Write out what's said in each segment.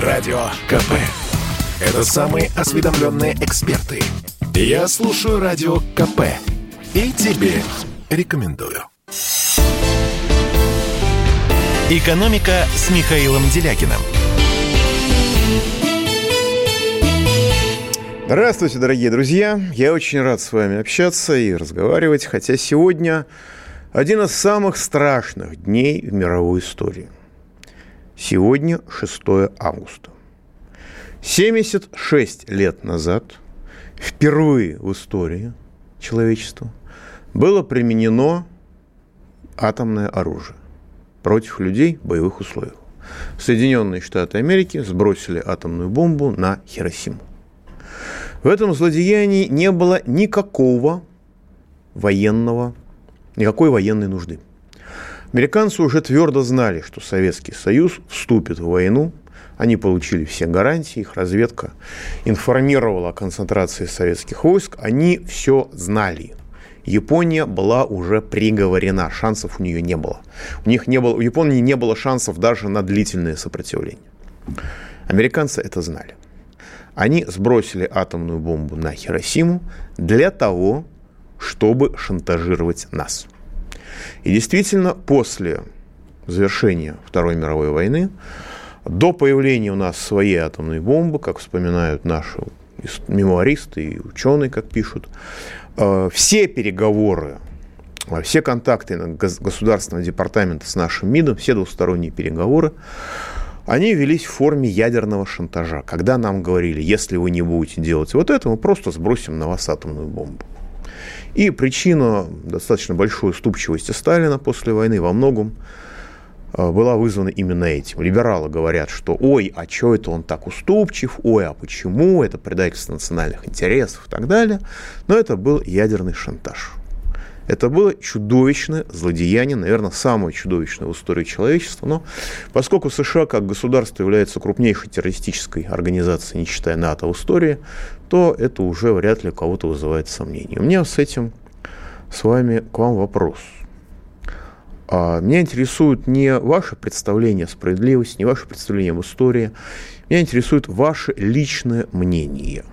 Радио КП. Это самые осведомленные эксперты. Я слушаю Радио КП. И тебе рекомендую. «Экономика» с Михаилом Делякиным. Здравствуйте, дорогие друзья! Я очень рад с вами общаться и разговаривать, хотя сегодня один из самых страшных дней в мировой истории. Сегодня 6 августа. 76 лет назад, впервые в истории человечества, было применено атомное оружие против людей в боевых условиях. Соединенные Штаты Америки сбросили атомную бомбу на Хиросиму. В этом злодеянии не было никакого военного, никакой военной нужды. Американцы уже твердо знали, что Советский Союз вступит в войну. Они получили все гарантии, их разведка информировала о концентрации советских войск. Они все знали. Япония была уже приговорена, шансов у нее не было. У них не было, у Японии не было шансов даже на длительное сопротивление. Американцы это знали. Они сбросили атомную бомбу на Хиросиму для того, чтобы шантажировать нас. И действительно, после завершения Второй мировой войны, до появления у нас своей атомной бомбы, как вспоминают наши мемуаристы и ученые, как пишут, э, все переговоры, э, все контакты Государственного департамента с нашим МИДом, все двусторонние переговоры, они велись в форме ядерного шантажа, когда нам говорили, если вы не будете делать вот это, мы просто сбросим на вас атомную бомбу. И причина достаточно большой уступчивости Сталина после войны во многом э, была вызвана именно этим. Либералы говорят, что ой, а что это он так уступчив, ой, а почему, это предательство национальных интересов и так далее. Но это был ядерный шантаж. Это было чудовищное злодеяние, наверное, самое чудовищное в истории человечества. Но поскольку США как государство является крупнейшей террористической организацией, не считая НАТО в истории, то это уже вряд ли кого-то вызывает сомнения. У меня с этим, с вами, к вам вопрос. А меня интересует не ваше представление о справедливости, не ваше представление об истории. Меня интересует ваше личное мнение.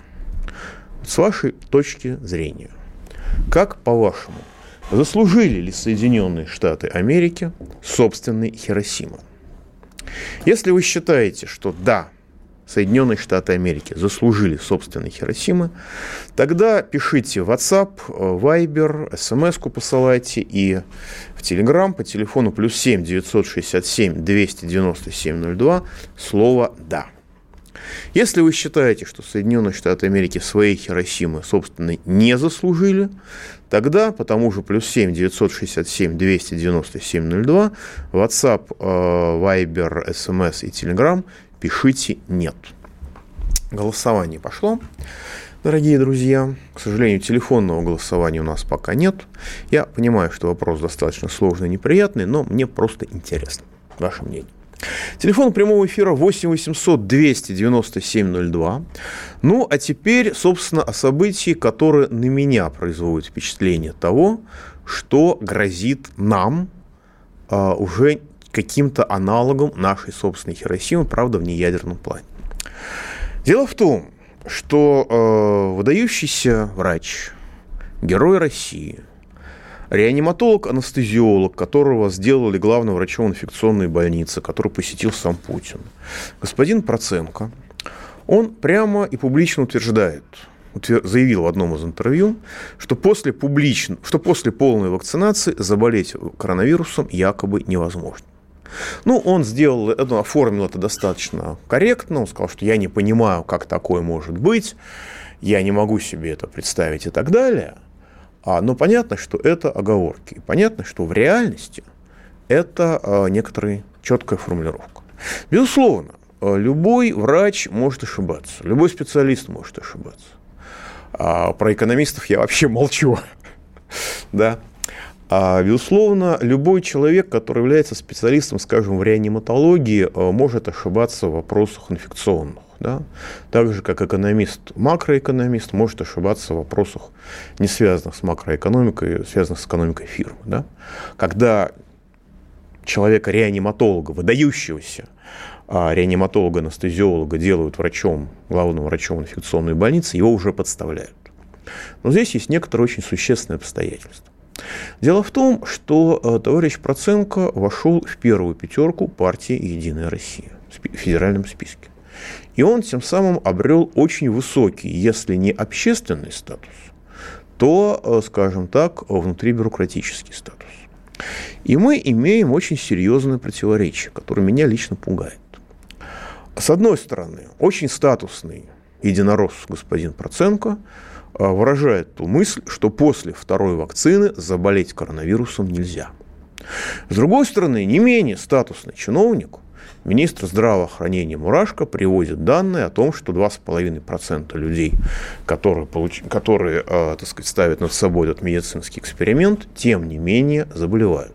С вашей точки зрения. Как, по-вашему, Заслужили ли Соединенные Штаты Америки собственный Хиросима? Если вы считаете, что да, Соединенные Штаты Америки заслужили собственный Хиросимы, тогда пишите WhatsApp, Viber, смс-ку посылайте и в Telegram по телефону плюс 7 967 297 02 слово «да». Если вы считаете, что Соединенные Штаты Америки своей Хиросимы, собственно, не заслужили, тогда по тому же плюс 7 967 297 02 WhatsApp, э, Viber, SMS и Telegram пишите «нет». Голосование пошло. Дорогие друзья, к сожалению, телефонного голосования у нас пока нет. Я понимаю, что вопрос достаточно сложный и неприятный, но мне просто интересно ваше мнение. Телефон прямого эфира 8 800 297 02. Ну, а теперь, собственно, о событии, которое на меня производит впечатление того, что грозит нам а, уже каким-то аналогом нашей собственной Хиросимы, правда, в неядерном плане. Дело в том, что э, выдающийся врач, герой России – реаниматолог-анестезиолог, которого сделали главным врачом инфекционной больницы, который посетил сам Путин, господин Проценко, он прямо и публично утверждает, заявил в одном из интервью, что после, публично, что после полной вакцинации заболеть коронавирусом якобы невозможно. Ну, он сделал это, оформил это достаточно корректно. Он сказал, что я не понимаю, как такое может быть, я не могу себе это представить и так далее. А, но понятно, что это оговорки. Понятно, что в реальности это а, некоторая четкая формулировка. Безусловно, а, любой врач может ошибаться, любой специалист может ошибаться. А про экономистов я вообще молчу. да. А, безусловно, любой человек, который является специалистом, скажем, в реаниматологии, может ошибаться в вопросах инфекционных. Да? Так же, как экономист, макроэкономист может ошибаться в вопросах, не связанных с макроэкономикой, связанных с экономикой фирмы. Да? Когда человека-реаниматолога, выдающегося, а реаниматолога, анестезиолога делают врачом, главным врачом инфекционной больницы, его уже подставляют. Но здесь есть некоторые очень существенные обстоятельства. Дело в том, что э, товарищ Проценко вошел в первую пятерку партии «Единая Россия» в федеральном списке. И он тем самым обрел очень высокий, если не общественный статус, то, э, скажем так, внутрибюрократический статус. И мы имеем очень серьезное противоречие, которое меня лично пугает. С одной стороны, очень статусный единорос господин Проценко выражает ту мысль, что после второй вакцины заболеть коронавирусом нельзя. С другой стороны, не менее статусный чиновник, министр здравоохранения Мурашко приводит данные о том, что 2,5% людей, которые, получ... которые э, так сказать, ставят над собой этот медицинский эксперимент, тем не менее заболевают.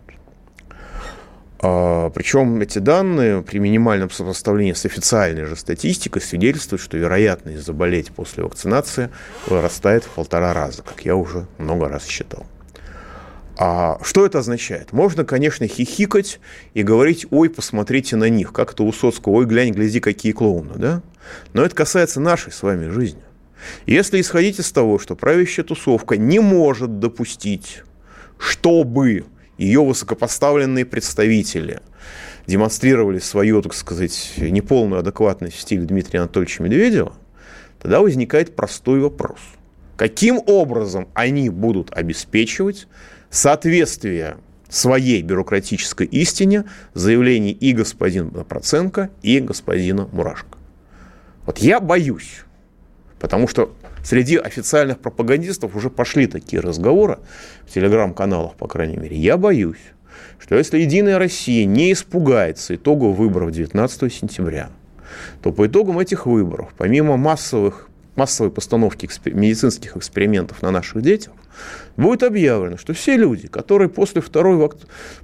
А, Причем эти данные при минимальном сопоставлении с официальной же статистикой свидетельствуют, что вероятность заболеть после вакцинации вырастает в полтора раза, как я уже много раз считал. А что это означает? Можно, конечно, хихикать и говорить, ой, посмотрите на них, как это у Соцкого, ой, глянь, гляди, какие клоуны, да? Но это касается нашей с вами жизни. Если исходить из того, что правящая тусовка не может допустить, чтобы ее высокопоставленные представители демонстрировали свою, так сказать, неполную адекватность в стиле Дмитрия Анатольевича Медведева, тогда возникает простой вопрос. Каким образом они будут обеспечивать соответствие своей бюрократической истине заявлений и господина Проценко, и господина Мурашко? Вот я боюсь, потому что среди официальных пропагандистов уже пошли такие разговоры, в телеграм-каналах, по крайней мере. Я боюсь, что если «Единая Россия» не испугается итогов выборов 19 сентября, то по итогам этих выборов, помимо массовых, массовой постановки экспер- медицинских экспериментов на наших детях, будет объявлено, что все люди, которые после второй,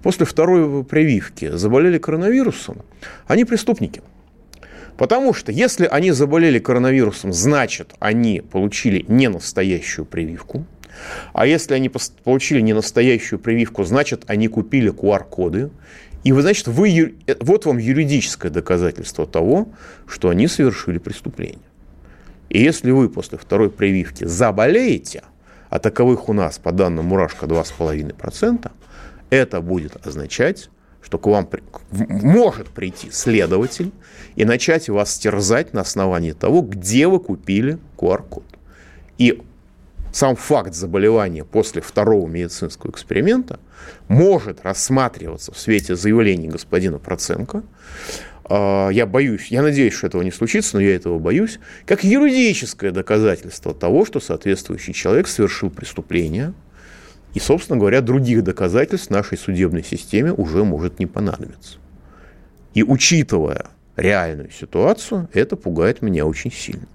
после второй прививки заболели коронавирусом, они преступники – Потому что если они заболели коронавирусом, значит, они получили не настоящую прививку. А если они получили не настоящую прививку, значит, они купили QR-коды. И вы, значит, вы, э, вот вам юридическое доказательство того, что они совершили преступление. И если вы после второй прививки заболеете, а таковых у нас, по данным Мурашка, 2,5%, это будет означать, что к вам может прийти следователь и начать вас терзать на основании того, где вы купили QR-код. И сам факт заболевания после второго медицинского эксперимента может рассматриваться в свете заявлений господина Проценко. А, я боюсь, я надеюсь, что этого не случится, но я этого боюсь, как юридическое доказательство того, что соответствующий человек совершил преступление – и, собственно говоря, других доказательств нашей судебной системе уже может не понадобиться. И учитывая реальную ситуацию, это пугает меня очень сильно.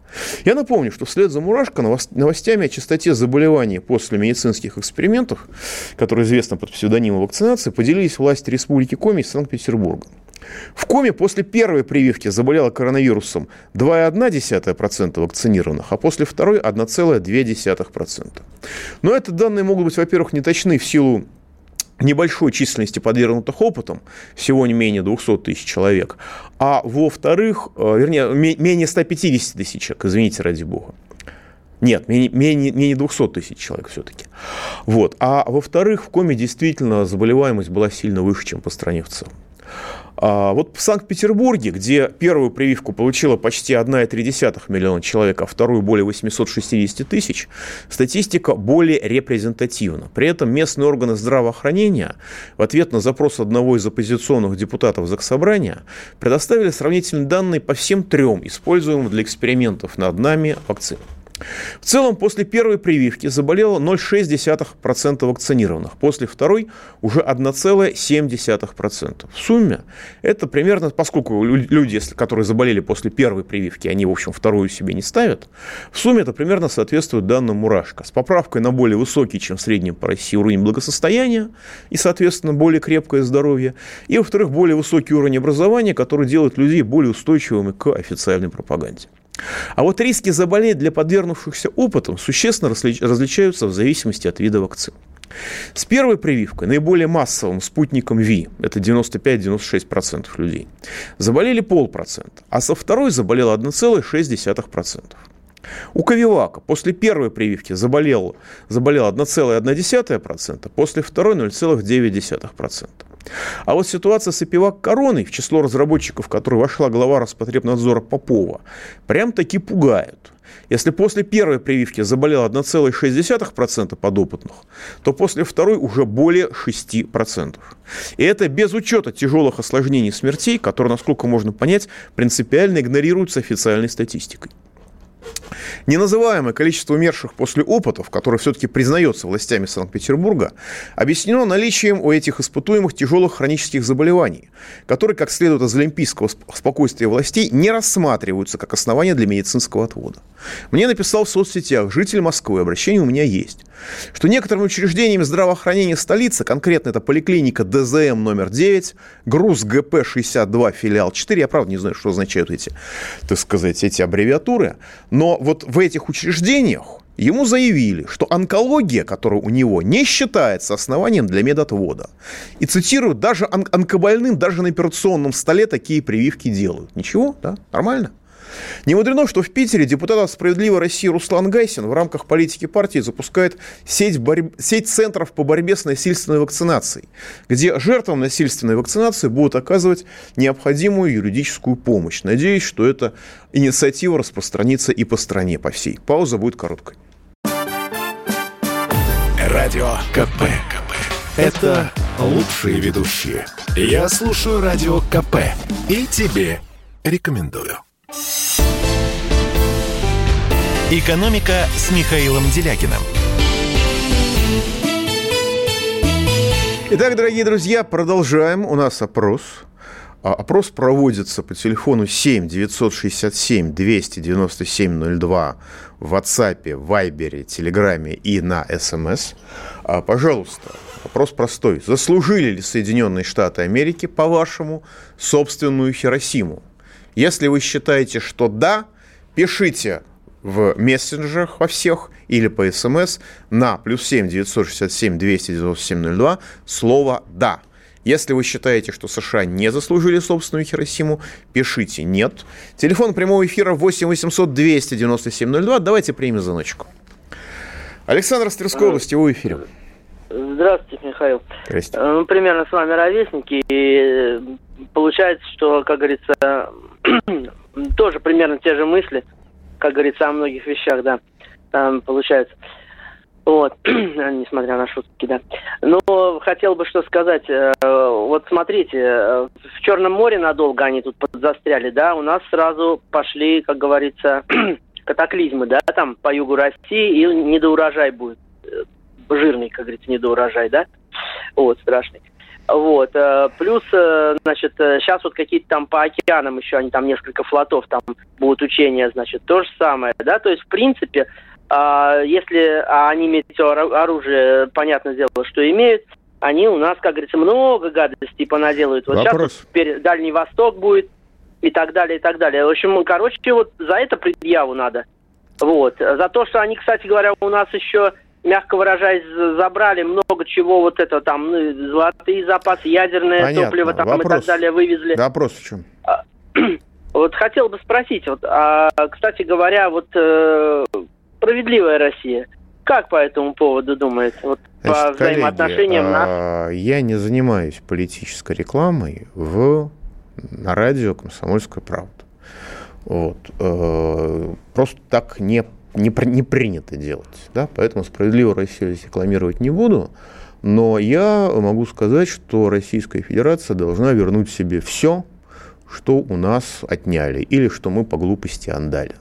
Я напомню, что вслед за Мурашко новостями о частоте заболеваний после медицинских экспериментов, которые известны под псевдонимом вакцинации, поделились власти Республики Коми и Санкт-Петербурга. В Коме после первой прививки заболело коронавирусом 2,1% вакцинированных, а после второй 1,2%. Но это данные могут быть, во-первых, неточны в силу небольшой численности подвергнутых опытом, всего не менее 200 тысяч человек, а во-вторых, э, вернее, менее 150 тысяч человек, извините, ради бога. Нет, менее, менее, менее 200 тысяч человек все-таки. Вот. А во-вторых, в Коме действительно заболеваемость была сильно выше, чем по стране в целом. А вот в Санкт-Петербурге, где первую прививку получила почти 1,3 миллиона человек, а вторую более 860 тысяч, статистика более репрезентативна. При этом местные органы здравоохранения в ответ на запрос одного из оппозиционных депутатов Заксобрания предоставили сравнительные данные по всем трем используемым для экспериментов над нами вакцинам. В целом, после первой прививки заболело 0,6% вакцинированных, после второй уже 1,7%. В сумме это примерно, поскольку люди, которые заболели после первой прививки, они, в общем, вторую себе не ставят, в сумме это примерно соответствует данным Мурашко. С поправкой на более высокий, чем в среднем по России, уровень благосостояния и, соответственно, более крепкое здоровье. И, во-вторых, более высокий уровень образования, который делает людей более устойчивыми к официальной пропаганде. А вот риски заболеть для подвергнувшихся опытам существенно различаются в зависимости от вида вакцин. С первой прививкой, наиболее массовым спутником ВИ, это 95-96% людей, заболели полпроцента, а со второй заболело 1,6%. У Ковивака после первой прививки заболело, заболело 1,1%, после второй 0,9%. А вот ситуация с Эпивак Короной, в число разработчиков, в которой вошла глава Роспотребнадзора Попова, прям таки пугают. Если после первой прививки заболело 1,6% подопытных, то после второй уже более 6%. И это без учета тяжелых осложнений смертей, которые, насколько можно понять, принципиально игнорируются официальной статистикой. Неназываемое количество умерших после опытов, которое все-таки признается властями Санкт-Петербурга, объяснено наличием у этих испытуемых тяжелых хронических заболеваний, которые, как следует из олимпийского спокойствия властей, не рассматриваются как основание для медицинского отвода. Мне написал в соцсетях житель Москвы, обращение у меня есть, что некоторыми учреждениями здравоохранения столицы, конкретно это поликлиника ДЗМ номер 9, ГРУС ГП-62 филиал 4, я правда не знаю, что означают эти, так сказать, эти аббревиатуры, но вот в этих учреждениях Ему заявили, что онкология, которая у него, не считается основанием для медотвода. И цитирую, даже он- онкобольным даже на операционном столе такие прививки делают. Ничего, да? Нормально? Не мудрено, что в Питере депутат от «Справедливой России» Руслан Гайсин в рамках политики партии запускает сеть, борь... сеть центров по борьбе с насильственной вакцинацией, где жертвам насильственной вакцинации будут оказывать необходимую юридическую помощь. Надеюсь, что эта инициатива распространится и по стране, по всей. Пауза будет короткой. Радио КП. КП. Это лучшие ведущие. Я слушаю Радио КП. И тебе рекомендую. «Экономика» с Михаилом Делякиным. Итак, дорогие друзья, продолжаем. У нас опрос. А, Опрос проводится по телефону 7 967 297 02 в WhatsApp, Viber, Телеграме и на СМС. А, Пожалуйста, вопрос простой. Заслужили ли Соединенные Штаты Америки, по-вашему, собственную Хиросиму? Если вы считаете, что да, пишите в мессенджерах во всех или по СМС на плюс 7 967 297 02 слово «да». Если вы считаете, что США не заслужили собственную Хиросиму, пишите «нет». Телефон прямого эфира 8 800 297 02. Давайте примем звоночку. Александр из Тверской области, вы в эфире. Здравствуйте, Михаил. Здрасте. Э, Ну, примерно с вами ровесники, и э, получается, что, как говорится, тоже примерно те же мысли, как говорится, о многих вещах, да, там получается. Вот, несмотря на шутки, да. Но хотел бы что сказать. э, Вот смотрите, э, в Черном море надолго они тут застряли, да, у нас сразу пошли, как говорится, катаклизмы, да, там по югу России, и недоурожай будет. Э, Жирный, как говорится, недоурожай, да. Вот, страшный. Вот. э, Плюс, э, значит, сейчас вот какие-то там по океанам еще, они там несколько флотов, там будут учения, значит, то же самое, да, то есть, в принципе, а, если а они метеооружие, понятное дело, что имеют, они у нас, как говорится, много гадостей понаделают. Вот Вопрос. сейчас теперь Дальний Восток будет и так далее, и так далее. В общем, короче, вот за это предъяву надо. Вот. За то, что они, кстати говоря, у нас еще, мягко выражаясь, за- забрали много чего, вот это там, ну, золотые запасы, ядерное Понятно. топливо там и Вопрос. так далее вывезли. Вопрос в чем? Вот хотел бы спросить, вот, а, кстати говоря, вот э, справедливая Россия, как по этому поводу думает? Вот по Значит, коллеги, взаимоотношениям нас? а, Я не занимаюсь политической рекламой в, на радио «Комсомольская правда». Вот. э, Просто так не, не, не принято делать. Да? Поэтому «Справедливую Россию» здесь рекламировать не буду. Но я могу сказать, что Российская Федерация должна вернуть себе все, что у нас отняли или что мы по глупости отдали.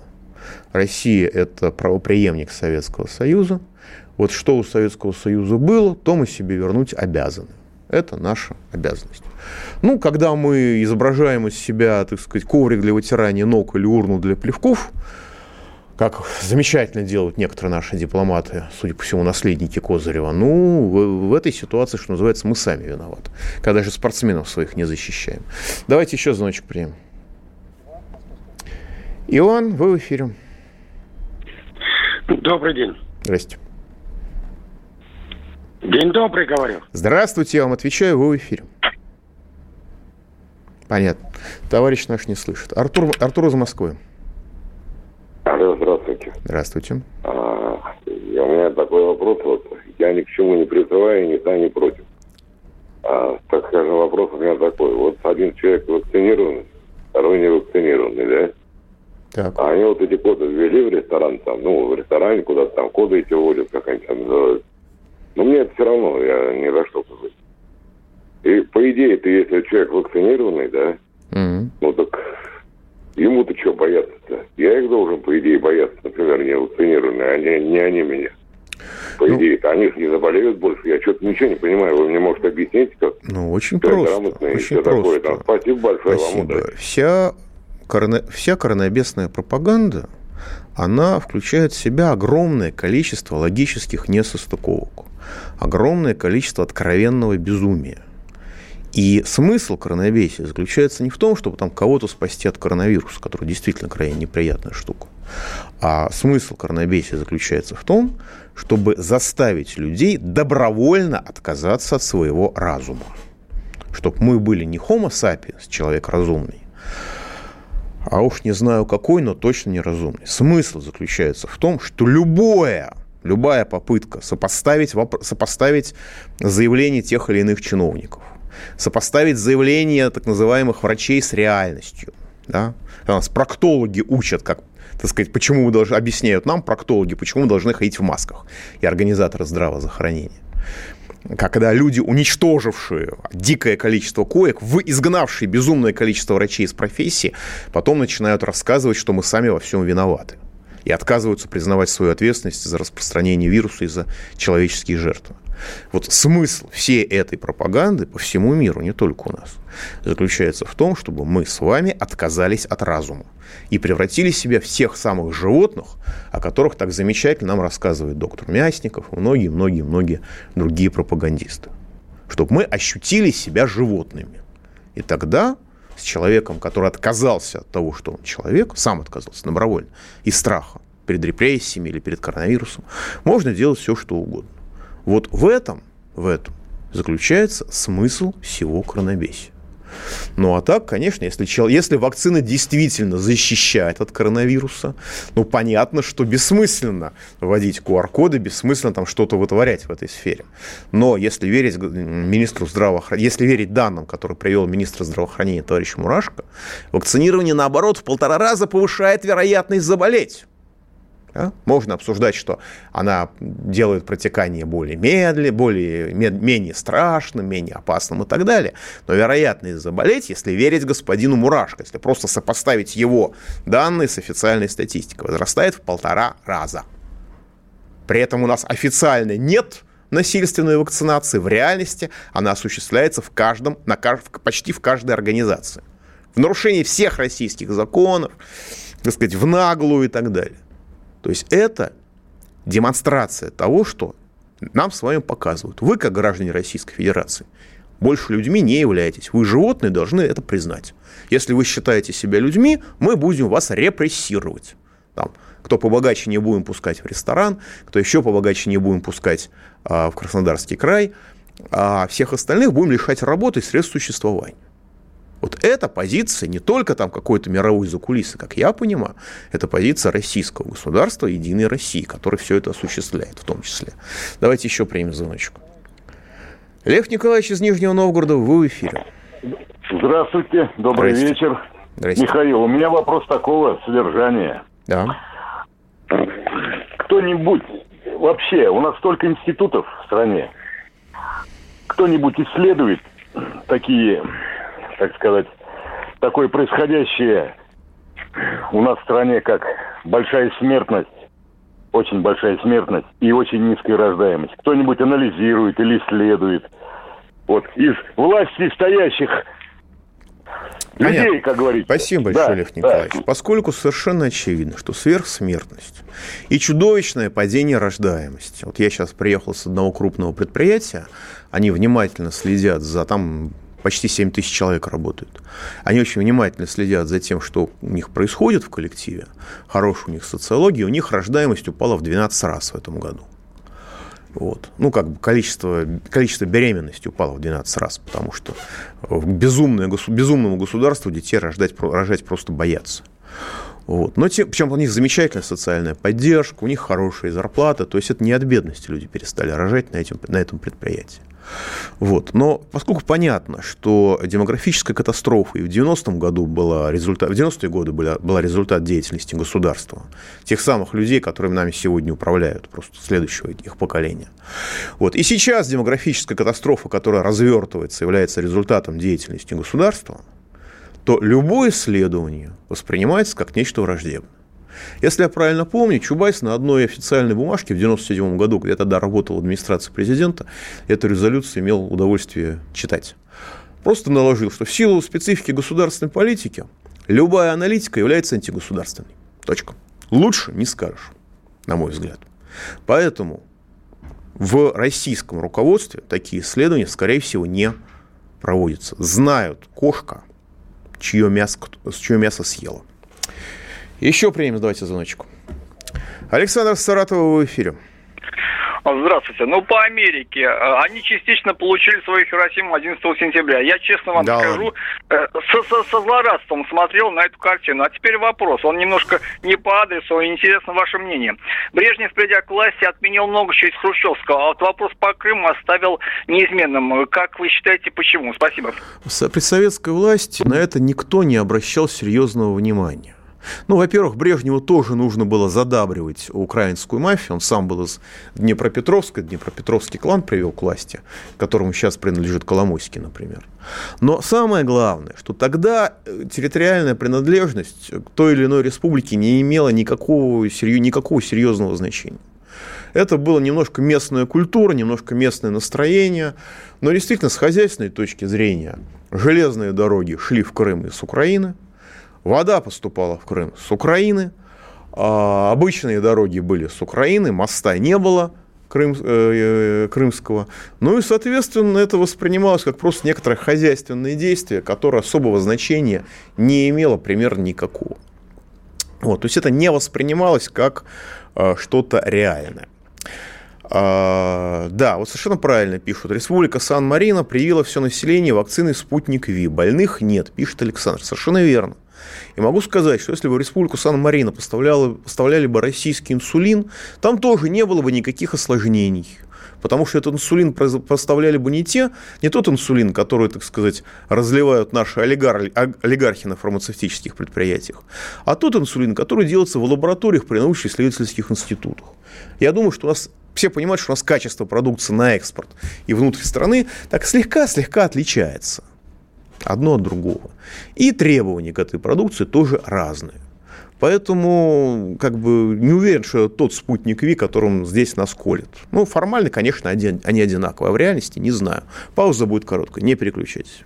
Россия – это правопреемник Советского Союза. Вот что у Советского Союза было, то мы себе вернуть обязаны. Это наша обязанность. Ну, когда мы изображаем из себя, так сказать, коврик для вытирания ног или урну для плевков, как замечательно делают некоторые наши дипломаты, судя по всему, наследники Козырева, ну, в, в этой ситуации, что называется, мы сами виноваты, когда же спортсменов своих не защищаем. Давайте еще звоночек примем. Иван, вы в эфире. Добрый день. Здрасте. День добрый, говорю. Здравствуйте, я вам отвечаю, вы в эфире. Понятно. Товарищ наш не слышит. Артур, Артур из Москвы. Алло, здравствуйте. Здравствуйте. А, у меня такой вопрос. Вот, я ни к чему не призываю, ни за, ни против. А, так скажем, вопрос у меня такой. Вот один человек вакцинированный, второй не вакцинированный, да? Так. А они вот эти коды ввели в ресторан, там, ну, в ресторане куда-то там коды эти вводят, как они там называют. Но мне это все равно, я ни за что сказать. И по идее, ты, если человек вакцинированный, да, mm-hmm. ну так ему-то что бояться-то? Я их должен, по идее, бояться, например, не вакцинированные, а не, не они меня. По ну, идее, они не заболеют больше. Я что-то ничего не понимаю. Вы мне можете объяснить, как? Ну, очень просто. Очень просто. Такое. Спасибо большое Спасибо. вам. Удачи. Вся, корона... Вся коронабесная пропаганда, она включает в себя огромное количество логических несостыковок. Огромное количество откровенного безумия. И смысл коронавируса заключается не в том, чтобы там кого-то спасти от коронавируса, который действительно крайне неприятная штука, а смысл коронавируса заключается в том, чтобы заставить людей добровольно отказаться от своего разума. Чтобы мы были не homo sapiens, человек разумный, а уж не знаю какой, но точно неразумный. Смысл заключается в том, что любое любая попытка сопоставить, сопоставить заявление тех или иных чиновников, сопоставить заявления так называемых врачей с реальностью. Да? Нас проктологи учат, как так сказать, почему мы должны, объясняют нам, проктологи, почему мы должны ходить в масках, и организаторы здравоохранения. Когда люди, уничтожившие дикое количество коек, вы изгнавшие безумное количество врачей из профессии, потом начинают рассказывать, что мы сами во всем виноваты. И отказываются признавать свою ответственность за распространение вируса и за человеческие жертвы. Вот смысл всей этой пропаганды по всему миру, не только у нас, заключается в том, чтобы мы с вами отказались от разума и превратили себя в тех самых животных, о которых так замечательно нам рассказывает доктор Мясников и многие-многие-многие другие пропагандисты. Чтобы мы ощутили себя животными. И тогда с человеком, который отказался от того, что он человек, сам отказался добровольно, из страха перед репрессиями или перед коронавирусом, можно делать все, что угодно. Вот в этом, в этом заключается смысл всего коронабесия. Ну а так, конечно, если, если вакцина действительно защищает от коронавируса, ну понятно, что бессмысленно вводить QR-коды, бессмысленно там что-то вытворять в этой сфере. Но если верить министру здравоохранения, если верить данным, которые привел министр здравоохранения товарищ Мурашко, вакцинирование, наоборот, в полтора раза повышает вероятность заболеть. Да? Можно обсуждать, что она делает протекание более медленным, более, менее страшным, менее опасным и так далее. Но вероятность заболеть, если верить господину Мурашко, если просто сопоставить его данные с официальной статистикой, возрастает в полтора раза. При этом у нас официально нет насильственной вакцинации. В реальности она осуществляется в каждом, на, почти в каждой организации. В нарушении всех российских законов, так сказать, в наглую и так далее. То есть это демонстрация того, что нам с вами показывают. Вы, как граждане Российской Федерации, больше людьми не являетесь. Вы животные должны это признать. Если вы считаете себя людьми, мы будем вас репрессировать. Там, кто побогаче не будем пускать в ресторан, кто еще побогаче не будем пускать а, в Краснодарский край, а всех остальных будем лишать работы и средств существования. Вот эта позиция не только там какой-то мировой закулисы, как я понимаю, это позиция российского государства, Единой России, который все это осуществляет в том числе. Давайте еще примем звоночек. Лев Николаевич из Нижнего Новгорода, вы в эфире. Здравствуйте, добрый Здравствуйте. вечер. Здравствуйте. Михаил, у меня вопрос такого содержания. Да. Кто-нибудь вообще, у нас столько институтов в стране, кто-нибудь исследует такие так сказать, такое происходящее у нас в стране, как большая смертность, очень большая смертность и очень низкая рождаемость. Кто-нибудь анализирует или исследует. Вот из власти стоящих Понятно. людей, как говорится. Спасибо большое, да, Лев Николаевич. Да. Поскольку совершенно очевидно, что сверхсмертность и чудовищное падение рождаемости. Вот я сейчас приехал с одного крупного предприятия, они внимательно следят за там почти 7 тысяч человек работают. Они очень внимательно следят за тем, что у них происходит в коллективе, хорошая у них социология, у них рождаемость упала в 12 раз в этом году. Вот. Ну, как бы количество, количество беременности упало в 12 раз, потому что безумное, безумному государству детей рождать, рожать просто боятся. Вот. Но тем, причем у них замечательная социальная поддержка, у них хорошая зарплата, то есть это не от бедности люди перестали рожать на, этим, на этом предприятии. Вот. Но поскольку понятно, что демографическая катастрофа и в 90-м году была результат, в 90-е годы была, была результат деятельности государства, тех самых людей, которыми нами сегодня управляют, просто следующего их поколения. Вот. И сейчас демографическая катастрофа, которая развертывается, является результатом деятельности государства, то любое исследование воспринимается как нечто враждебное. Если я правильно помню, Чубайс на одной официальной бумажке в 1997 году, где я тогда работал в администрации президента, эту резолюцию имел удовольствие читать. Просто наложил, что в силу специфики государственной политики любая аналитика является антигосударственной. Точка. Лучше не скажешь, на мой взгляд. Поэтому в российском руководстве такие исследования, скорее всего, не проводятся. Знают кошка, чье мясо, чье мясо съела. Еще примем, давайте звоночку. Александр Саратова в эфире. Здравствуйте. Ну, по Америке. Э, они частично получили свою Хиросиму 11 сентября. Я честно вам да скажу, э, со, со, со злорадством смотрел на эту картину. А теперь вопрос. Он немножко не по адресу, интересно ваше мнение. Брежнев, придя к власти, отменил много чего из Хрущевского. А вот вопрос по Крыму оставил неизменным. Как вы считаете, почему? Спасибо. При советской власти на это никто не обращал серьезного внимания. Ну, во-первых, Брежневу тоже нужно было задабривать украинскую мафию. Он сам был из Днепропетровска, Днепропетровский клан привел к власти, которому сейчас принадлежит Коломойский, например. Но самое главное, что тогда э, территориальная принадлежность к той или иной республике не имела никакого, никакого серьезного значения. Это было немножко местная культура, немножко местное настроение, но действительно с хозяйственной точки зрения железные дороги шли в Крым из Украины – Вода поступала в Крым с Украины, а обычные дороги были с Украины, моста не было крым, э, э, крымского. Ну и, соответственно, это воспринималось как просто некоторое хозяйственное действие, которое особого значения не имело примерно никакого. Вот, то есть это не воспринималось как э, что-то реальное. А, да, вот совершенно правильно пишут. Республика Сан-Марино привила все население вакциной «Спутник Ви». Больных нет, пишет Александр. Совершенно верно. И могу сказать, что если бы Республику Сан-Марино поставляли, бы российский инсулин, там тоже не было бы никаких осложнений. Потому что этот инсулин поставляли бы не те, не тот инсулин, который, так сказать, разливают наши олигархи, олигархи на фармацевтических предприятиях, а тот инсулин, который делается в лабораториях при научно-исследовательских институтах. Я думаю, что у нас все понимают, что у нас качество продукции на экспорт и внутрь страны так слегка-слегка отличается одно от другого. И требования к этой продукции тоже разные. Поэтому как бы не уверен, что тот спутник Ви, которым здесь нас колет. Ну, формально, конечно, один, они одинаковые, а в реальности не знаю. Пауза будет короткая, не переключайтесь.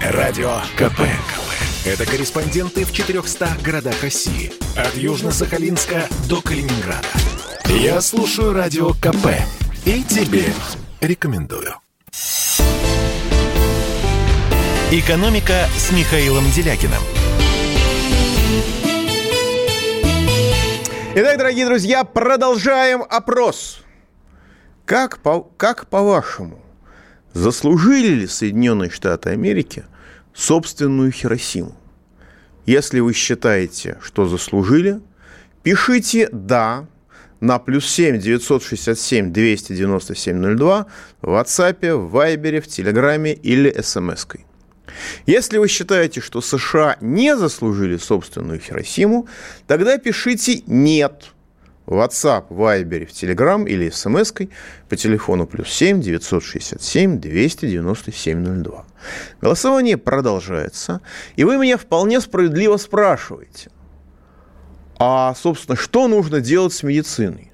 Радио КП. Это корреспонденты в 400 городах России. От Южно-Сахалинска до Калининграда. Я слушаю Радио КП и тебе рекомендую. «Экономика» с Михаилом Делякиным. Итак, дорогие друзья, продолжаем опрос. Как, по, как по-вашему, заслужили ли Соединенные Штаты Америки собственную Хиросиму? Если вы считаете, что заслужили, пишите «да» на плюс 7 967 297 02 в WhatsApp, в Viber, в Телеграме или смс-кой. Если вы считаете, что США не заслужили собственную Хиросиму, тогда пишите «нет» в WhatsApp, Viber, в Telegram или смс по телефону плюс 7 967 297 02. Голосование продолжается, и вы меня вполне справедливо спрашиваете, а, собственно, что нужно делать с медициной?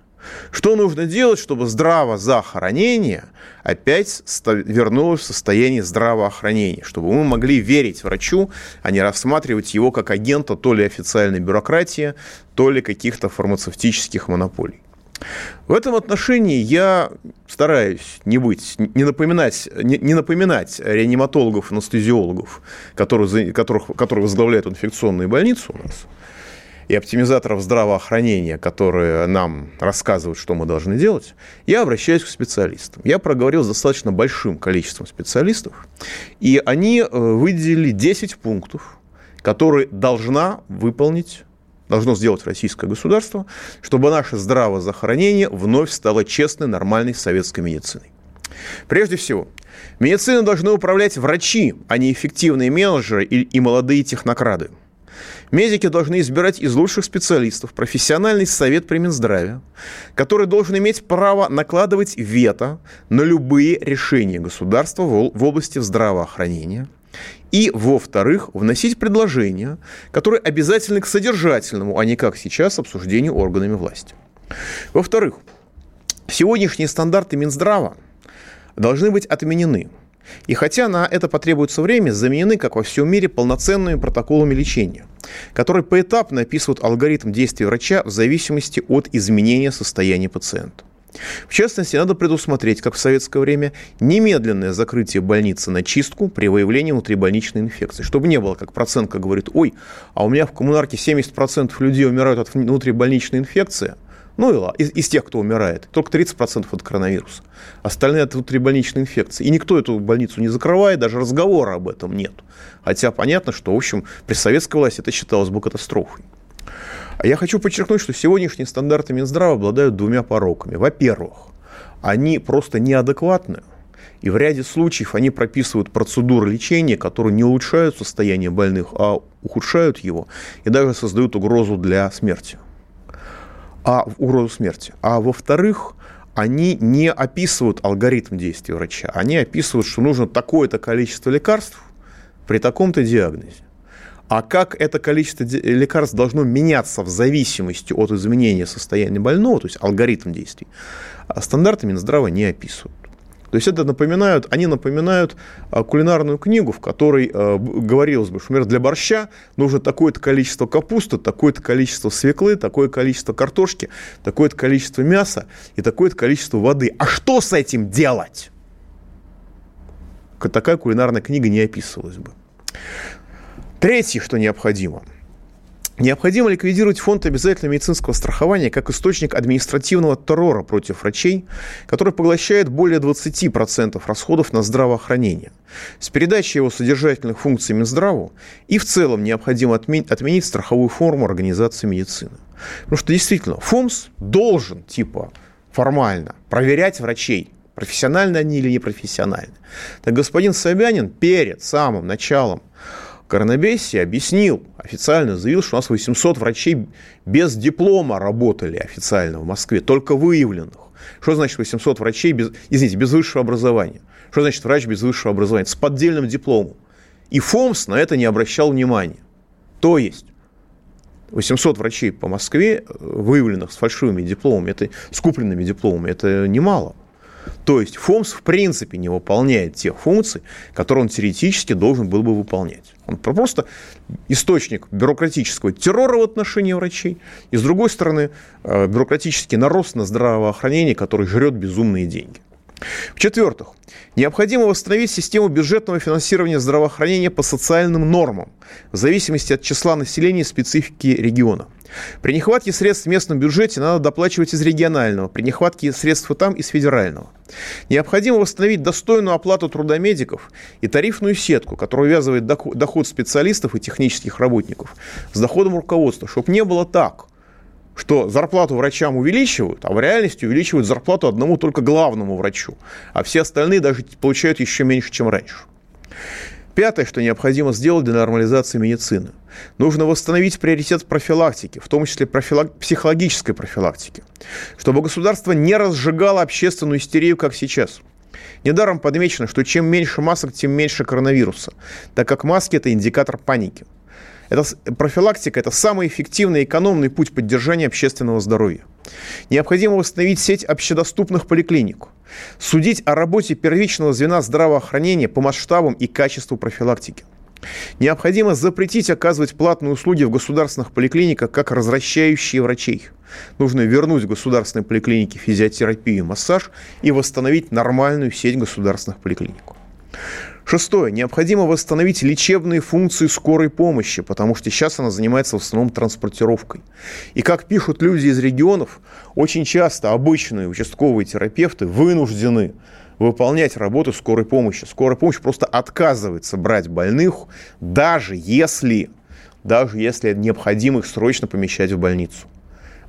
Что нужно делать, чтобы здравозахоронение опять вернулось в состояние здравоохранения, чтобы мы могли верить врачу, а не рассматривать его как агента то ли официальной бюрократии, то ли каких-то фармацевтических монополий. В этом отношении я стараюсь не быть, не напоминать, не, не напоминать реаниматологов, анестезиологов, которые, которых, которые возглавляют инфекционную больницу у нас, и оптимизаторов здравоохранения, которые нам рассказывают, что мы должны делать, я обращаюсь к специалистам. Я проговорил с достаточно большим количеством специалистов, и они э, выделили 10 пунктов, которые должна выполнить должно сделать российское государство, чтобы наше здравоохранение вновь стало честной, нормальной советской медициной. Прежде всего, медициной должны управлять врачи, а не эффективные менеджеры и, и молодые технокрады. Медики должны избирать из лучших специалистов профессиональный совет при Минздраве, который должен иметь право накладывать вето на любые решения государства в области здравоохранения – и, во-вторых, вносить предложения, которые обязательны к содержательному, а не как сейчас, обсуждению органами власти. Во-вторых, сегодняшние стандарты Минздрава должны быть отменены. И хотя на это потребуется время, заменены, как во всем мире, полноценными протоколами лечения, которые поэтапно описывают алгоритм действий врача в зависимости от изменения состояния пациента. В частности, надо предусмотреть, как в советское время, немедленное закрытие больницы на чистку при выявлении внутрибольничной инфекции. Чтобы не было, как процентка говорит, ой, а у меня в коммунарке 70% людей умирают от внутрибольничной инфекции. Ну и из, из тех, кто умирает, только 30% от коронавируса. Остальные от внутрибольничной инфекции. И никто эту больницу не закрывает, даже разговора об этом нет. Хотя понятно, что, в общем, при советской власти это считалось бы катастрофой. А я хочу подчеркнуть, что сегодняшние стандарты Минздрава обладают двумя пороками. Во-первых, они просто неадекватны, и в ряде случаев они прописывают процедуры лечения, которые не улучшают состояние больных, а ухудшают его и даже создают угрозу для смерти. А, угрозу смерти. А во-вторых, они не описывают алгоритм действия врача. Они описывают, что нужно такое-то количество лекарств при таком-то диагнозе. А как это количество лекарств должно меняться в зависимости от изменения состояния больного, то есть алгоритм действий, а стандарты Минздрава не описывают. То есть это напоминают, они напоминают а, кулинарную книгу, в которой э, говорилось бы, что, например, для борща нужно такое-то количество капусты, такое-то количество свеклы, такое количество картошки, такое-то количество мяса и такое-то количество воды. А что с этим делать? Такая кулинарная книга не описывалась бы. Третье, что необходимо. Необходимо ликвидировать фонд обязательного медицинского страхования как источник административного террора против врачей, который поглощает более 20% расходов на здравоохранение. С передачей его содержательных функций Минздраву и в целом необходимо отменить, отменить страховую форму организации медицины. Потому что действительно ФОМС должен, типа, формально проверять врачей, профессионально они или непрофессионально. Так господин Собянин перед самым началом Коронабесси объяснил, официально заявил, что у нас 800 врачей без диплома работали официально в Москве, только выявленных. Что значит 800 врачей без, извините, без высшего образования? Что значит врач без высшего образования? С поддельным дипломом. И ФОМС на это не обращал внимания. То есть 800 врачей по Москве, выявленных с фальшивыми дипломами, это, с купленными дипломами, это немало. То есть ФОМС в принципе не выполняет тех функций, которые он теоретически должен был бы выполнять. Он просто источник бюрократического террора в отношении врачей, и, с другой стороны, э, бюрократический нарост на здравоохранение, который жрет безумные деньги. В-четвертых, необходимо восстановить систему бюджетного финансирования здравоохранения по социальным нормам, в зависимости от числа населения и специфики региона. При нехватке средств в местном бюджете надо доплачивать из регионального, при нехватке средств там из федерального. Необходимо восстановить достойную оплату труда медиков и тарифную сетку, которая увязывает доход специалистов и технических работников с доходом руководства, чтобы не было так, что зарплату врачам увеличивают, а в реальности увеличивают зарплату одному только главному врачу, а все остальные даже получают еще меньше, чем раньше. Пятое, что необходимо сделать для нормализации медицины. Нужно восстановить приоритет профилактики, в том числе профилак... психологической профилактики, чтобы государство не разжигало общественную истерию, как сейчас. Недаром подмечено, что чем меньше масок, тем меньше коронавируса, так как маски – это индикатор паники. Это, профилактика – это самый эффективный и экономный путь поддержания общественного здоровья. Необходимо восстановить сеть общедоступных поликлиник. Судить о работе первичного звена здравоохранения по масштабам и качеству профилактики. Необходимо запретить оказывать платные услуги в государственных поликлиниках как развращающие врачей. Нужно вернуть в государственные поликлиники физиотерапию и массаж и восстановить нормальную сеть государственных поликлиник. Шестое. Необходимо восстановить лечебные функции скорой помощи, потому что сейчас она занимается в основном транспортировкой. И как пишут люди из регионов, очень часто обычные участковые терапевты вынуждены выполнять работу скорой помощи. Скорая помощь просто отказывается брать больных, даже если, даже если необходимо их срочно помещать в больницу.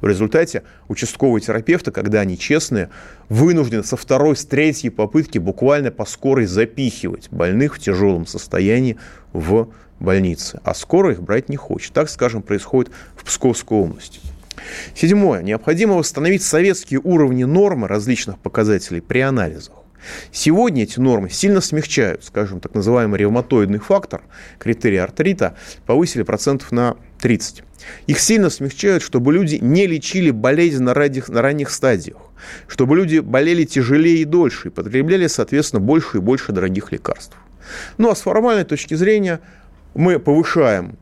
В результате участковые терапевты, когда они честные, вынуждены со второй, с третьей попытки буквально по скорой запихивать больных в тяжелом состоянии в больнице. А скоро их брать не хочет. Так, скажем, происходит в Псковской области. Седьмое. Необходимо восстановить советские уровни нормы различных показателей при анализах. Сегодня эти нормы сильно смягчают, скажем, так называемый ревматоидный фактор, критерий артрита, повысили процентов на 30. Их сильно смягчают, чтобы люди не лечили болезнь на ранних, на ранних стадиях, чтобы люди болели тяжелее и дольше и потребляли, соответственно, больше и больше дорогих лекарств. Ну а с формальной точки зрения мы повышаем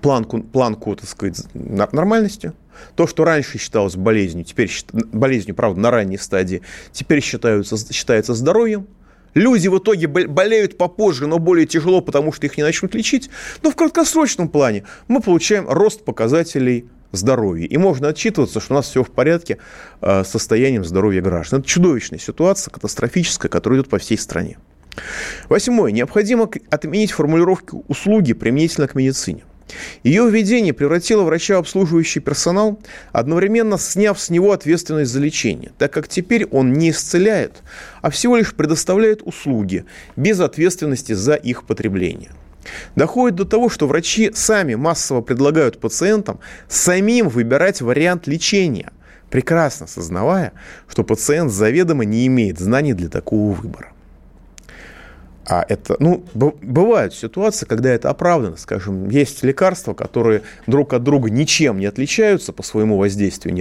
планку, планку так сказать, нормальности. То, что раньше считалось болезнью, теперь болезнью, правда, на ранней стадии, теперь считаются, считается здоровьем. Люди в итоге болеют попозже, но более тяжело, потому что их не начнут лечить. Но в краткосрочном плане мы получаем рост показателей здоровья. И можно отчитываться, что у нас все в порядке э, с состоянием здоровья граждан. Это чудовищная ситуация, катастрофическая, которая идет по всей стране. Восьмое. Необходимо отменить формулировки услуги применительно к медицине. Ее введение превратило врача обслуживающий персонал, одновременно сняв с него ответственность за лечение, так как теперь он не исцеляет, а всего лишь предоставляет услуги без ответственности за их потребление. Доходит до того, что врачи сами массово предлагают пациентам самим выбирать вариант лечения, прекрасно сознавая, что пациент заведомо не имеет знаний для такого выбора. А это, ну, бывают ситуации, когда это оправдано. Скажем, есть лекарства, которые друг от друга ничем не отличаются по своему воздействию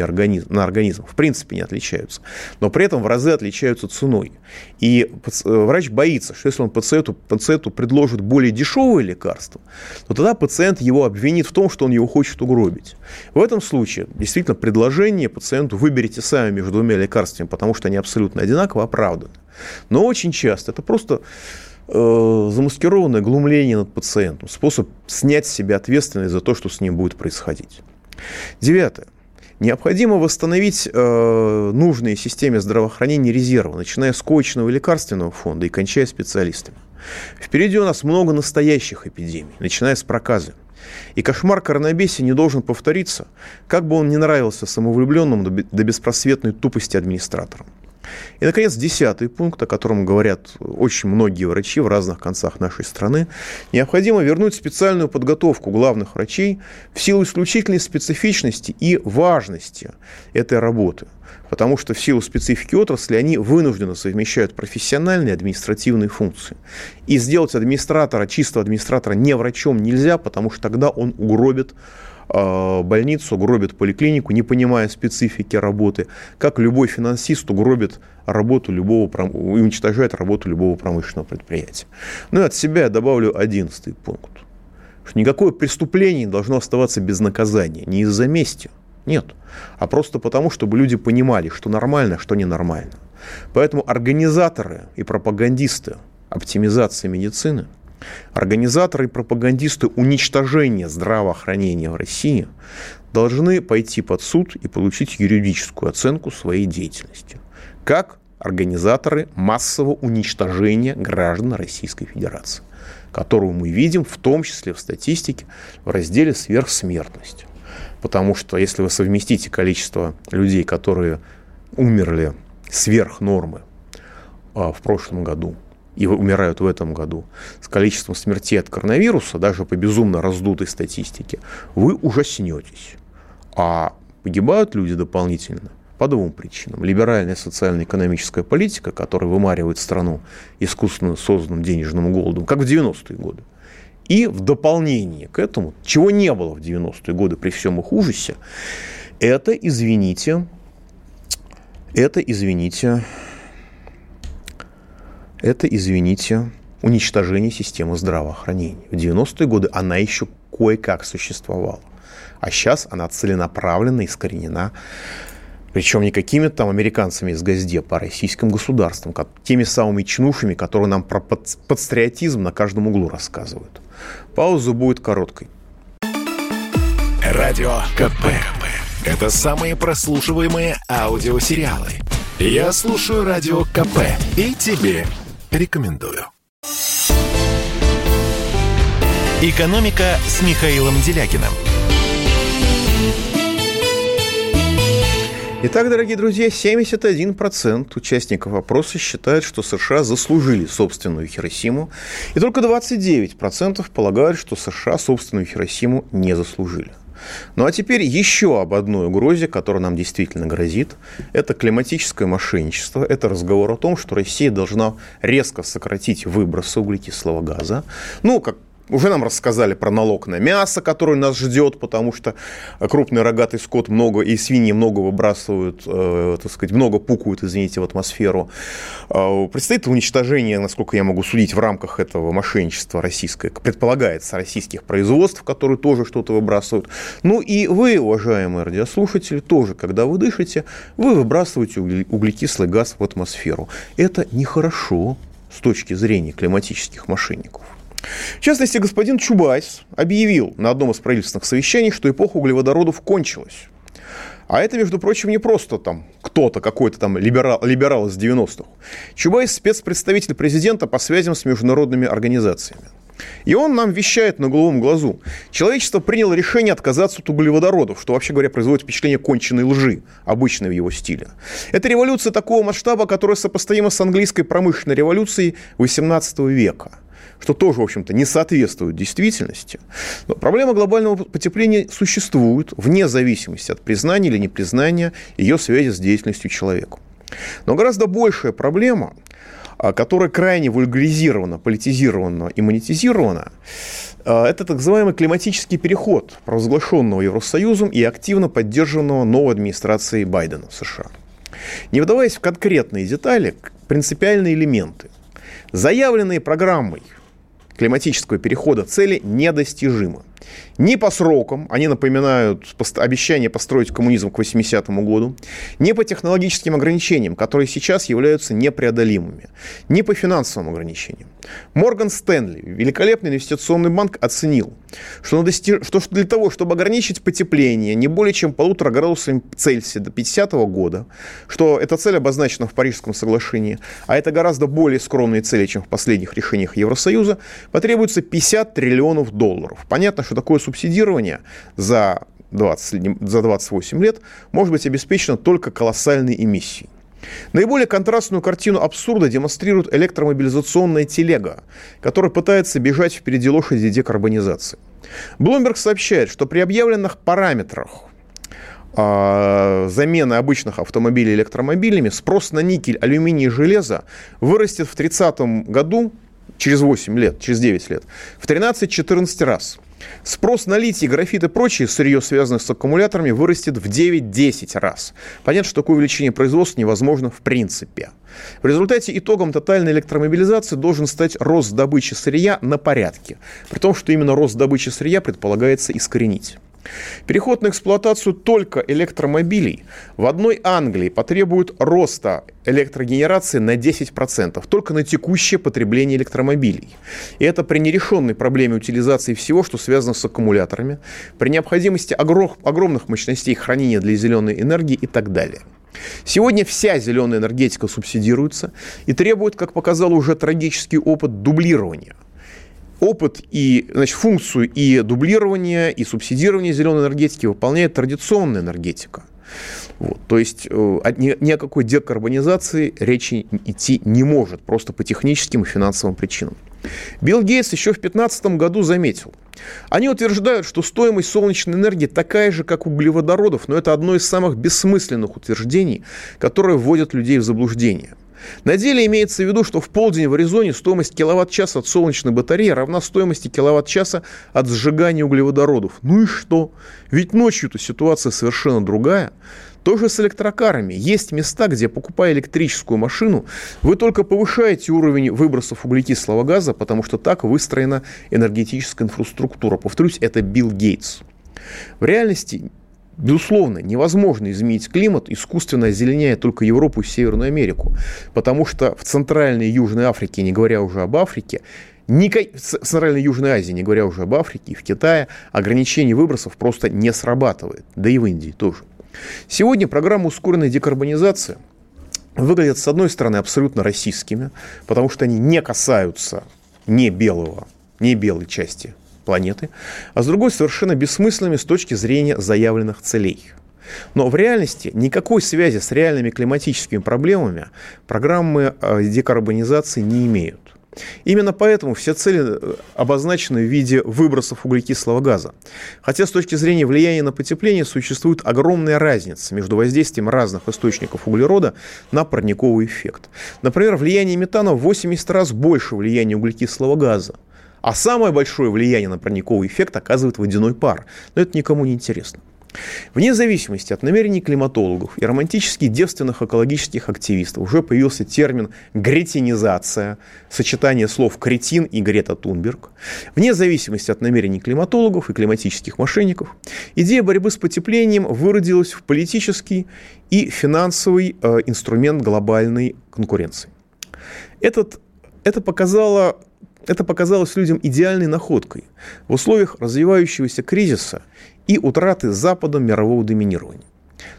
на организм, в принципе не отличаются, но при этом в разы отличаются ценой. И э, врач боится, что если он пациенту, пациенту предложит более дешевое лекарство, то тогда пациент его обвинит в том, что он его хочет угробить. В этом случае действительно предложение пациенту выберите сами между двумя лекарствами, потому что они абсолютно одинаково оправданы. Но очень часто это просто э, замаскированное глумление над пациентом, способ снять с себя ответственность за то, что с ним будет происходить. Девятое. Необходимо восстановить э, нужные системе здравоохранения резервы, начиная с коечного и лекарственного фонда и кончая специалистами. Впереди у нас много настоящих эпидемий, начиная с проказа. И кошмар коронабесия не должен повториться, как бы он ни нравился самовлюбленным до беспросветной тупости администраторам. И, наконец, десятый пункт, о котором говорят очень многие врачи в разных концах нашей страны. Необходимо вернуть специальную подготовку главных врачей в силу исключительной специфичности и важности этой работы. Потому что в силу специфики отрасли они вынужденно совмещают профессиональные и административные функции. И сделать администратора, чистого администратора не врачом нельзя, потому что тогда он угробит больницу, гробит поликлинику, не понимая специфики работы, как любой финансист угробит работу любого, и уничтожает работу любого промышленного предприятия. Ну и от себя я добавлю одиннадцатый пункт. Что никакое преступление не должно оставаться без наказания. Не из-за мести, нет, а просто потому, чтобы люди понимали, что нормально, что ненормально. Поэтому организаторы и пропагандисты оптимизации медицины – Организаторы и пропагандисты уничтожения здравоохранения в России должны пойти под суд и получить юридическую оценку своей деятельности. Как организаторы массового уничтожения граждан Российской Федерации, которую мы видим в том числе в статистике в разделе сверхсмертность. Потому что если вы совместите количество людей, которые умерли сверх нормы а, в прошлом году и умирают в этом году с количеством смертей от коронавируса, даже по безумно раздутой статистике, вы ужаснетесь. А погибают люди дополнительно по двум причинам. Либеральная социально-экономическая политика, которая вымаривает страну искусственно созданным денежным голодом, как в 90-е годы. И в дополнение к этому, чего не было в 90-е годы при всем их ужасе, это, извините, это, извините, это, извините, уничтожение системы здравоохранения. В 90-е годы она еще кое-как существовала. А сейчас она целенаправленно искоренена Причем не какими-то там американцами из Газдепа, а российским государством, как, теми самыми чнушами, которые нам про патриотизм на каждом углу рассказывают. Пауза будет короткой. Радио КП. Это самые прослушиваемые аудиосериалы. Я слушаю Радио КП и тебе рекомендую. «Экономика» с Михаилом Делякиным. Итак, дорогие друзья, 71% участников опроса считают, что США заслужили собственную Хиросиму, и только 29% полагают, что США собственную Хиросиму не заслужили. Ну а теперь еще об одной угрозе, которая нам действительно грозит. Это климатическое мошенничество. Это разговор о том, что Россия должна резко сократить выбросы углекислого газа. Ну, как уже нам рассказали про налог на мясо, который нас ждет, потому что крупный рогатый скот много и свиньи много выбрасывают, э, так сказать, много пукают, извините, в атмосферу. Э, предстоит уничтожение, насколько я могу судить, в рамках этого мошенничества российское, предполагается, российских производств, которые тоже что-то выбрасывают. Ну и вы, уважаемые радиослушатели, тоже, когда вы дышите, вы выбрасываете углекислый газ в атмосферу. Это нехорошо с точки зрения климатических мошенников. В частности, господин Чубайс объявил на одном из правительственных совещаний, что эпоха углеводородов кончилась. А это, между прочим, не просто там кто-то, какой-то там либерал, либерал из 90-х. Чубайс – спецпредставитель президента по связям с международными организациями. И он нам вещает на голубом глазу. Человечество приняло решение отказаться от углеводородов, что, вообще говоря, производит впечатление конченной лжи, обычной в его стиле. Это революция такого масштаба, которая сопоставима с английской промышленной революцией XVIII века – что тоже, в общем-то, не соответствует действительности. Но проблема глобального потепления существует вне зависимости от признания или непризнания ее связи с деятельностью человека. Но гораздо большая проблема, которая крайне вульгаризирована, политизирована и монетизирована, а, это так называемый климатический переход, провозглашенного Евросоюзом и активно поддержанного новой администрацией Байдена в США. Не вдаваясь в конкретные детали, принципиальные элементы. Заявленные программой климатического перехода цели недостижимы. Ни по срокам, они напоминают обещание построить коммунизм к 80-му году, ни по технологическим ограничениям, которые сейчас являются непреодолимыми, ни по финансовым ограничениям. Морган Стэнли, великолепный инвестиционный банк, оценил, что, достиж... что для того, чтобы ограничить потепление не более чем полутора градусами Цельсия до 50 -го года, что эта цель обозначена в Парижском соглашении, а это гораздо более скромные цели, чем в последних решениях Евросоюза, потребуется 50 триллионов долларов. Понятно, что такое субсидирование за, 20, за 28 лет может быть обеспечено только колоссальной эмиссией. Наиболее контрастную картину абсурда демонстрирует электромобилизационная телега, которая пытается бежать впереди лошади декарбонизации. Bloomberg сообщает, что при объявленных параметрах э, замены обычных автомобилей электромобилями спрос на никель, алюминий и железо вырастет в 30 году, через 8 лет, через 9 лет, в 13-14 раз – Спрос на литий, графит и прочие сырье, связанное с аккумуляторами, вырастет в 9-10 раз. Понятно, что такое увеличение производства невозможно в принципе. В результате итогом тотальной электромобилизации должен стать рост добычи сырья на порядке. При том, что именно рост добычи сырья предполагается искоренить. Переход на эксплуатацию только электромобилей в одной Англии потребует роста электрогенерации на 10%, только на текущее потребление электромобилей. И это при нерешенной проблеме утилизации всего, что связано с аккумуляторами, при необходимости огромных мощностей хранения для зеленой энергии и так далее. Сегодня вся зеленая энергетика субсидируется и требует, как показал уже трагический опыт, дублирования – опыт и значит, функцию и дублирования, и субсидирования зеленой энергетики выполняет традиционная энергетика. Вот, то есть э, ни, о какой декарбонизации речи идти не может, просто по техническим и финансовым причинам. Билл Гейтс еще в 2015 году заметил, они утверждают, что стоимость солнечной энергии такая же, как углеводородов, но это одно из самых бессмысленных утверждений, которое вводит людей в заблуждение. На деле имеется в виду, что в полдень в Аризоне стоимость киловатт-часа от солнечной батареи равна стоимости киловатт-часа от сжигания углеводородов. Ну и что? Ведь ночью-то ситуация совершенно другая. То же с электрокарами. Есть места, где, покупая электрическую машину, вы только повышаете уровень выбросов углекислого газа, потому что так выстроена энергетическая инфраструктура. Повторюсь, это Билл Гейтс. В реальности Безусловно, невозможно изменить климат, искусственно озеленяя только Европу и Северную Америку, потому что в Центральной и Южной Африке, не говоря уже об Африке, в Центральной и Южной Азии, не говоря уже об Африке и в Китае, ограничение выбросов просто не срабатывает. Да и в Индии тоже. Сегодня программа ускоренной декарбонизации выглядит, с одной стороны, абсолютно российскими, потому что они не касаются не белого, не белой части планеты, а с другой совершенно бессмысленными с точки зрения заявленных целей. Но в реальности никакой связи с реальными климатическими проблемами программы э, декарбонизации не имеют. Именно поэтому все цели э, обозначены в виде выбросов углекислого газа. Хотя с точки зрения влияния на потепление существует огромная разница между воздействием разных источников углерода на парниковый эффект. Например, влияние метана в 80 раз больше влияния углекислого газа. А самое большое влияние на парниковый эффект оказывает водяной пар. Но это никому не интересно. Вне зависимости от намерений климатологов и романтически девственных экологических активистов уже появился термин «гретинизация», сочетание слов «кретин» и «Грета Тунберг». Вне зависимости от намерений климатологов и климатических мошенников, идея борьбы с потеплением выродилась в политический и финансовый э, инструмент глобальной конкуренции. Этот, это показало это показалось людям идеальной находкой в условиях развивающегося кризиса и утраты Западом мирового доминирования.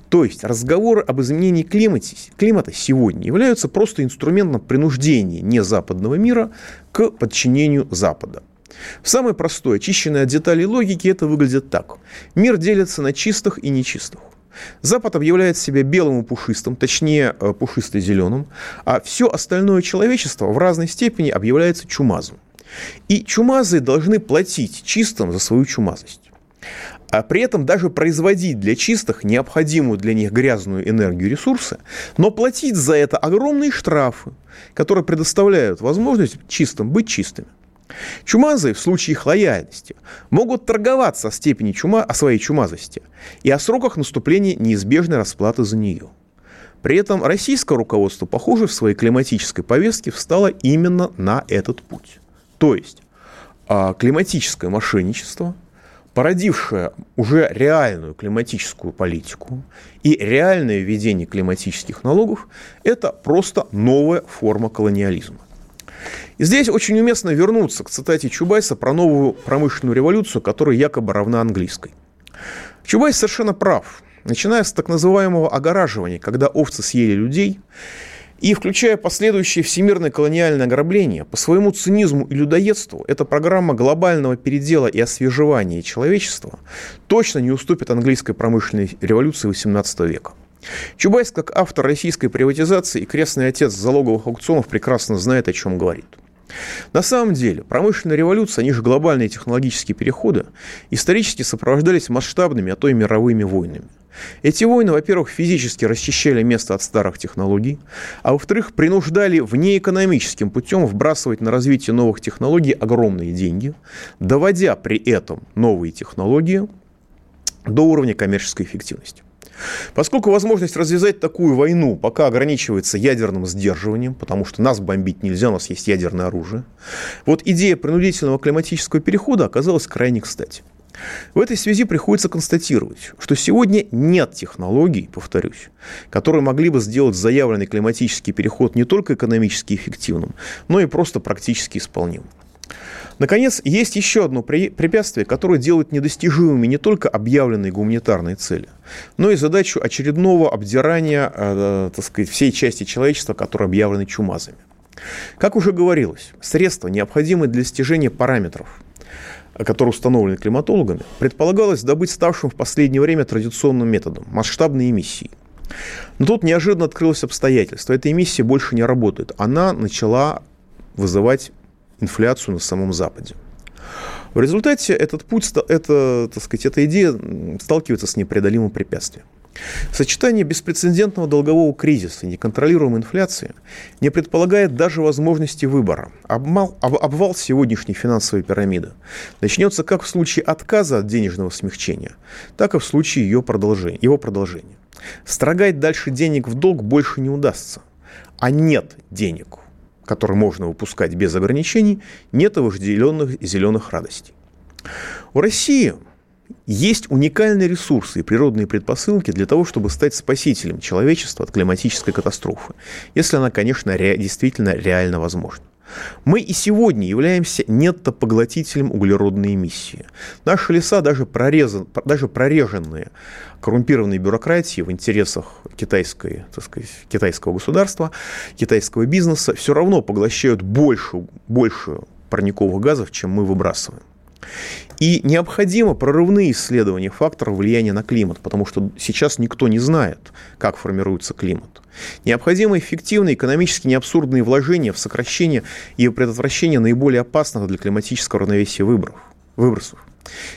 То есть разговоры об изменении климата, климата сегодня являются просто инструментом принуждения незападного мира к подчинению Запада. В самой простой, очищенной от деталей логики это выглядит так. Мир делится на чистых и нечистых. Запад объявляет себя белым и пушистым, точнее э, пушисто-зеленым, а все остальное человечество в разной степени объявляется чумазом. И чумазы должны платить чистым за свою чумазость. А при этом даже производить для чистых необходимую для них грязную энергию ресурсы, но платить за это огромные штрафы, которые предоставляют возможность чистым быть чистыми. Чумазы в случае их лояльности могут торговаться о степени чума, о своей чумазости и о сроках наступления неизбежной расплаты за нее. При этом российское руководство, похоже, в своей климатической повестке встало именно на этот путь. То есть а, климатическое мошенничество, породившее уже реальную климатическую политику и реальное введение климатических налогов, это просто новая форма колониализма. И здесь очень уместно вернуться к цитате Чубайса про новую промышленную революцию, которая якобы равна английской. Чубайс совершенно прав. Начиная с так называемого огораживания, когда овцы съели людей, и включая последующее всемирное колониальное ограбление, по своему цинизму и людоедству, эта программа глобального передела и освежевания человечества точно не уступит английской промышленной революции XVIII века. Чубайс, как автор российской приватизации и крестный отец залоговых аукционов, прекрасно знает, о чем говорит. На самом деле, промышленная революция, они же глобальные технологические переходы, исторически сопровождались масштабными, а то и мировыми войнами. Эти войны, во-первых, физически расчищали место от старых технологий, а во-вторых, принуждали внеэкономическим путем вбрасывать на развитие новых технологий огромные деньги, доводя при этом новые технологии до уровня коммерческой эффективности. Поскольку возможность развязать такую войну пока ограничивается ядерным сдерживанием, потому что нас бомбить нельзя, у нас есть ядерное оружие, вот идея принудительного климатического перехода оказалась крайне кстати. В этой связи приходится констатировать, что сегодня нет технологий, повторюсь, которые могли бы сделать заявленный климатический переход не только экономически эффективным, но и просто практически исполнимым. Наконец, есть еще одно препятствие, которое делает недостижимыми не только объявленные гуманитарные цели, но и задачу очередного обдирания э, так сказать, всей части человечества, которые объявлены чумазами. Как уже говорилось, средства, необходимые для достижения параметров, которые установлены климатологами, предполагалось добыть ставшим в последнее время традиционным методом – масштабной эмиссии. Но тут неожиданно открылось обстоятельство. Эта эмиссия больше не работает. Она начала вызывать инфляцию на самом Западе. В результате этот путь, это, так сказать, эта идея сталкивается с непреодолимым препятствием. Сочетание беспрецедентного долгового кризиса и неконтролируемой инфляции не предполагает даже возможности выбора. Обмал, об, обвал сегодняшней финансовой пирамиды начнется как в случае отказа от денежного смягчения, так и в случае ее продолжения, его продолжения. Строгать дальше денег в долг больше не удастся. А нет денег который можно выпускать без ограничений, нет вожделенных зеленых радостей. У России есть уникальные ресурсы и природные предпосылки для того, чтобы стать спасителем человечества от климатической катастрофы, если она, конечно, ре- действительно реально возможна. Мы и сегодня являемся нетто-поглотителем углеродной эмиссии. Наши леса, даже, прорезан, даже прореженные коррумпированной бюрократией в интересах китайской, так сказать, китайского государства, китайского бизнеса, все равно поглощают больше, больше парниковых газов, чем мы выбрасываем. И необходимо прорывные исследования факторов влияния на климат, потому что сейчас никто не знает, как формируется климат. Необходимы эффективные, экономически неабсурдные вложения в сокращение и предотвращение наиболее опасных для климатического равновесия выборов, выбросов.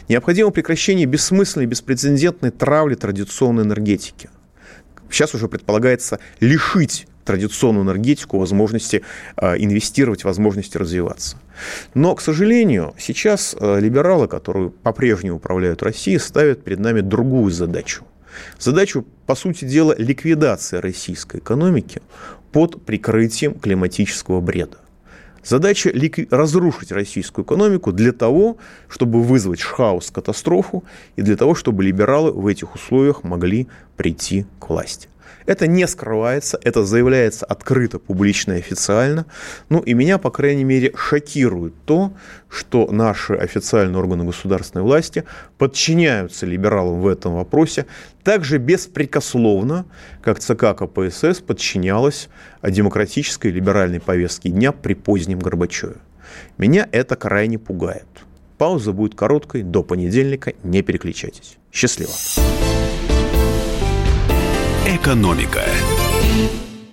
Необходимо прекращение бессмысленной, беспрецедентной травли традиционной энергетики. Сейчас уже предполагается лишить традиционную энергетику, возможности а, инвестировать, возможности развиваться. Но, к сожалению, сейчас а, либералы, которые по-прежнему управляют Россией, ставят перед нами другую задачу. Задачу, по сути дела, ликвидация российской экономики под прикрытием климатического бреда. Задача разрушить российскую экономику для того, чтобы вызвать хаос, катастрофу, и для того, чтобы либералы в этих условиях могли прийти к власти. Это не скрывается, это заявляется открыто, публично и официально. Ну и меня, по крайней мере, шокирует то, что наши официальные органы государственной власти подчиняются либералам в этом вопросе так же беспрекословно, как ЦК КПСС подчинялась демократической либеральной повестке дня при позднем Горбачеве. Меня это крайне пугает. Пауза будет короткой, до понедельника, не переключайтесь. Счастливо! Экономика.